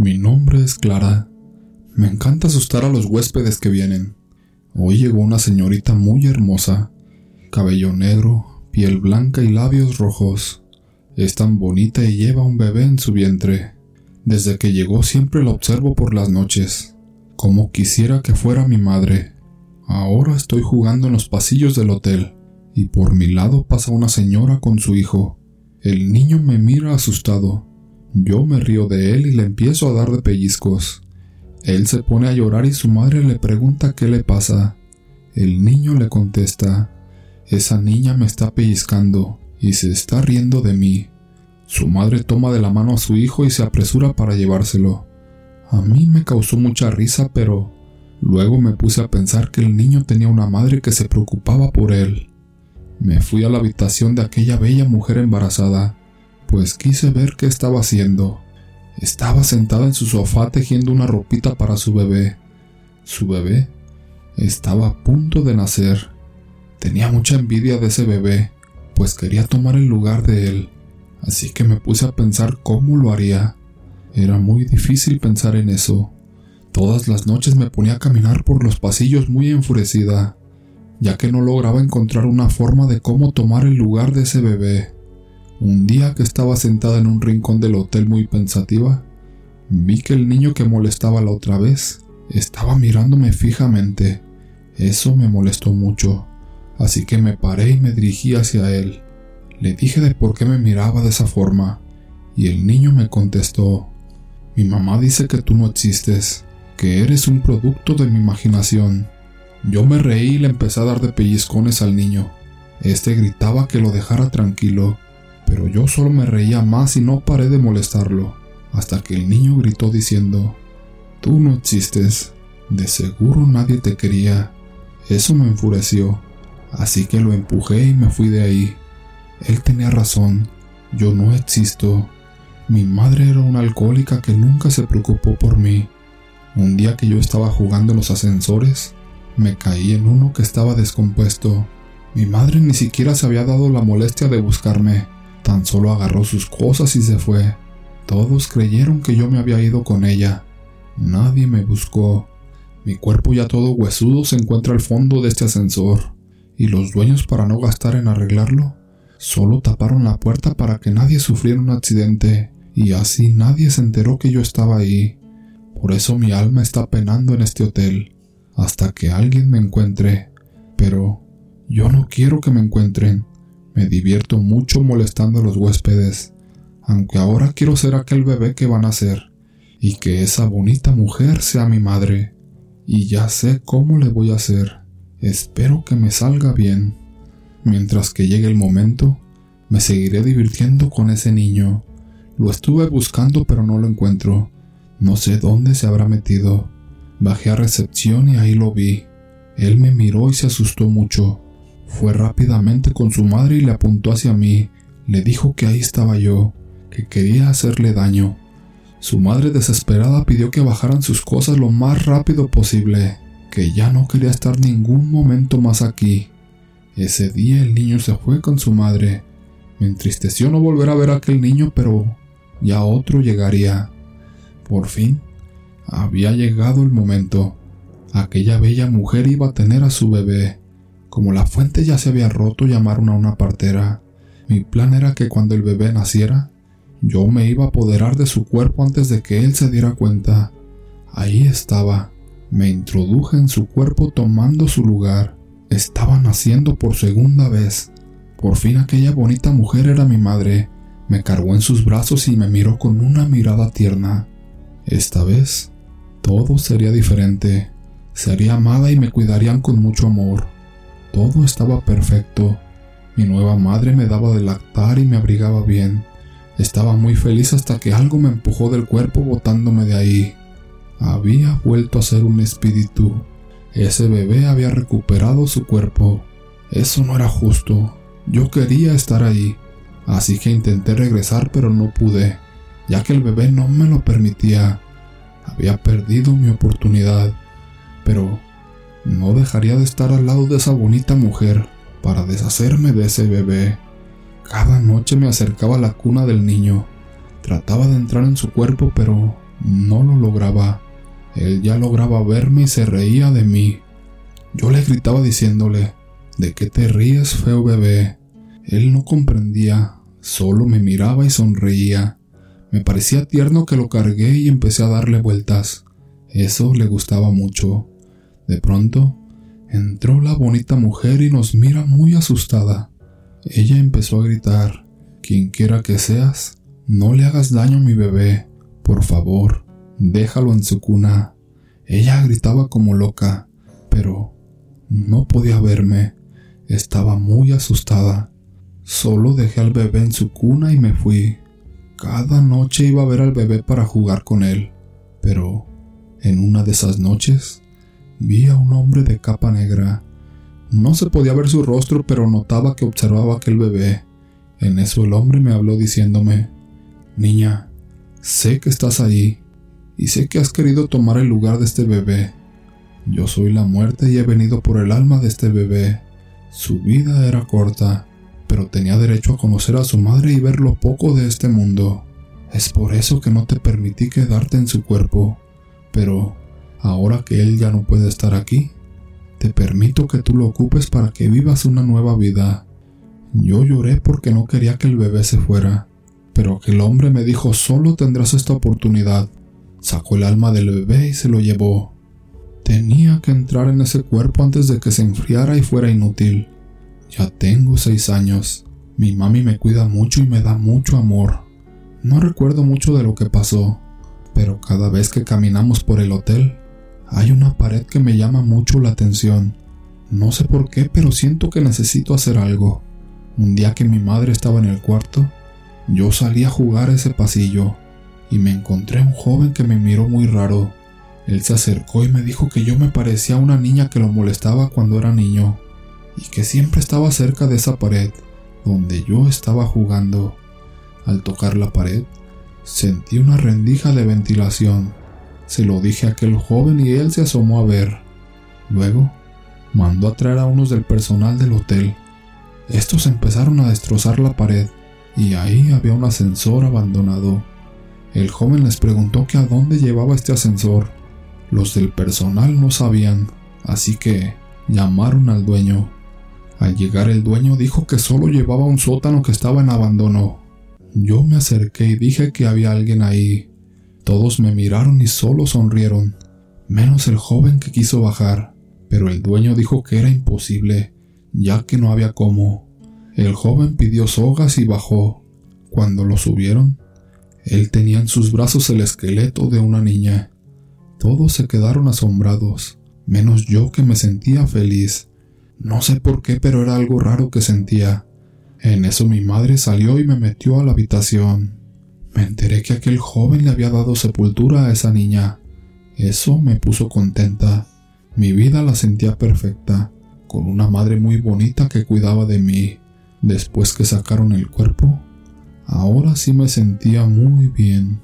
Mi nombre es Clara. Me encanta asustar a los huéspedes que vienen. Hoy llegó una señorita muy hermosa. Cabello negro, piel blanca y labios rojos. Es tan bonita y lleva un bebé en su vientre. Desde que llegó siempre la observo por las noches, como quisiera que fuera mi madre. Ahora estoy jugando en los pasillos del hotel, y por mi lado pasa una señora con su hijo. El niño me mira asustado. Yo me río de él y le empiezo a dar de pellizcos. Él se pone a llorar y su madre le pregunta qué le pasa. El niño le contesta, esa niña me está pellizcando y se está riendo de mí. Su madre toma de la mano a su hijo y se apresura para llevárselo. A mí me causó mucha risa, pero luego me puse a pensar que el niño tenía una madre que se preocupaba por él. Me fui a la habitación de aquella bella mujer embarazada, pues quise ver qué estaba haciendo. Estaba sentada en su sofá tejiendo una ropita para su bebé. Su bebé estaba a punto de nacer. Tenía mucha envidia de ese bebé, pues quería tomar el lugar de él, así que me puse a pensar cómo lo haría. Era muy difícil pensar en eso. Todas las noches me ponía a caminar por los pasillos muy enfurecida, ya que no lograba encontrar una forma de cómo tomar el lugar de ese bebé. Un día que estaba sentada en un rincón del hotel muy pensativa, vi que el niño que molestaba la otra vez estaba mirándome fijamente. Eso me molestó mucho así que me paré y me dirigí hacia él. Le dije de por qué me miraba de esa forma, y el niño me contestó, mi mamá dice que tú no existes, que eres un producto de mi imaginación. Yo me reí y le empecé a dar de pellizcones al niño. Este gritaba que lo dejara tranquilo, pero yo solo me reía más y no paré de molestarlo, hasta que el niño gritó diciendo, Tú no existes, de seguro nadie te quería. Eso me enfureció Así que lo empujé y me fui de ahí. Él tenía razón, yo no existo. Mi madre era una alcohólica que nunca se preocupó por mí. Un día que yo estaba jugando en los ascensores, me caí en uno que estaba descompuesto. Mi madre ni siquiera se había dado la molestia de buscarme, tan solo agarró sus cosas y se fue. Todos creyeron que yo me había ido con ella. Nadie me buscó. Mi cuerpo ya todo huesudo se encuentra al fondo de este ascensor y los dueños para no gastar en arreglarlo, solo taparon la puerta para que nadie sufriera un accidente y así nadie se enteró que yo estaba ahí. Por eso mi alma está penando en este hotel, hasta que alguien me encuentre. Pero yo no quiero que me encuentren. Me divierto mucho molestando a los huéspedes, aunque ahora quiero ser aquel bebé que van a ser, y que esa bonita mujer sea mi madre. Y ya sé cómo le voy a hacer. Espero que me salga bien. Mientras que llegue el momento, me seguiré divirtiendo con ese niño. Lo estuve buscando pero no lo encuentro. No sé dónde se habrá metido. Bajé a recepción y ahí lo vi. Él me miró y se asustó mucho. Fue rápidamente con su madre y le apuntó hacia mí. Le dijo que ahí estaba yo, que quería hacerle daño. Su madre desesperada pidió que bajaran sus cosas lo más rápido posible que ya no quería estar ningún momento más aquí. Ese día el niño se fue con su madre. Me entristeció no volver a ver a aquel niño, pero ya otro llegaría. Por fin, había llegado el momento. Aquella bella mujer iba a tener a su bebé. Como la fuente ya se había roto, llamaron a una partera. Mi plan era que cuando el bebé naciera, yo me iba a apoderar de su cuerpo antes de que él se diera cuenta. Ahí estaba, me introduje en su cuerpo tomando su lugar. Estaba naciendo por segunda vez. Por fin aquella bonita mujer era mi madre. Me cargó en sus brazos y me miró con una mirada tierna. Esta vez, todo sería diferente. Sería amada y me cuidarían con mucho amor. Todo estaba perfecto. Mi nueva madre me daba de lactar y me abrigaba bien. Estaba muy feliz hasta que algo me empujó del cuerpo botándome de ahí. Había vuelto a ser un espíritu. Ese bebé había recuperado su cuerpo. Eso no era justo. Yo quería estar ahí. Así que intenté regresar pero no pude, ya que el bebé no me lo permitía. Había perdido mi oportunidad. Pero no dejaría de estar al lado de esa bonita mujer para deshacerme de ese bebé. Cada noche me acercaba a la cuna del niño. Trataba de entrar en su cuerpo pero No lo lograba. Él ya lograba verme y se reía de mí. Yo le gritaba diciéndole, ¿de qué te ríes, feo bebé? Él no comprendía, solo me miraba y sonreía. Me parecía tierno que lo cargué y empecé a darle vueltas. Eso le gustaba mucho. De pronto, entró la bonita mujer y nos mira muy asustada. Ella empezó a gritar, quien quiera que seas, no le hagas daño a mi bebé, por favor, déjalo en su cuna. Ella gritaba como loca, pero no podía verme. Estaba muy asustada. Solo dejé al bebé en su cuna y me fui. Cada noche iba a ver al bebé para jugar con él, pero en una de esas noches vi a un hombre de capa negra. No se podía ver su rostro, pero notaba que observaba aquel bebé. En eso el hombre me habló diciéndome, Niña, sé que estás ahí y sé que has querido tomar el lugar de este bebé. Yo soy la muerte y he venido por el alma de este bebé. Su vida era corta, pero tenía derecho a conocer a su madre y ver lo poco de este mundo. Es por eso que no te permití quedarte en su cuerpo. Pero, ahora que él ya no puede estar aquí, te permito que tú lo ocupes para que vivas una nueva vida. Yo lloré porque no quería que el bebé se fuera, pero aquel hombre me dijo solo tendrás esta oportunidad. Sacó el alma del bebé y se lo llevó. Tenía que entrar en ese cuerpo antes de que se enfriara y fuera inútil. Ya tengo seis años. Mi mami me cuida mucho y me da mucho amor. No recuerdo mucho de lo que pasó, pero cada vez que caminamos por el hotel, hay una pared que me llama mucho la atención. No sé por qué, pero siento que necesito hacer algo. Un día que mi madre estaba en el cuarto, yo salí a jugar ese pasillo y me encontré a un joven que me miró muy raro. Él se acercó y me dijo que yo me parecía a una niña que lo molestaba cuando era niño y que siempre estaba cerca de esa pared donde yo estaba jugando. Al tocar la pared, sentí una rendija de ventilación. Se lo dije a aquel joven y él se asomó a ver. Luego, mandó a traer a unos del personal del hotel. Estos empezaron a destrozar la pared y ahí había un ascensor abandonado. El joven les preguntó que a dónde llevaba este ascensor. Los del personal no sabían, así que llamaron al dueño. Al llegar el dueño dijo que solo llevaba un sótano que estaba en abandono. Yo me acerqué y dije que había alguien ahí. Todos me miraron y solo sonrieron, menos el joven que quiso bajar, pero el dueño dijo que era imposible, ya que no había cómo. El joven pidió sogas y bajó. Cuando lo subieron, él tenía en sus brazos el esqueleto de una niña. Todos se quedaron asombrados, menos yo que me sentía feliz. No sé por qué, pero era algo raro que sentía. En eso mi madre salió y me metió a la habitación. Me enteré que aquel joven le había dado sepultura a esa niña. Eso me puso contenta. Mi vida la sentía perfecta, con una madre muy bonita que cuidaba de mí. Después que sacaron el cuerpo, ahora sí me sentía muy bien.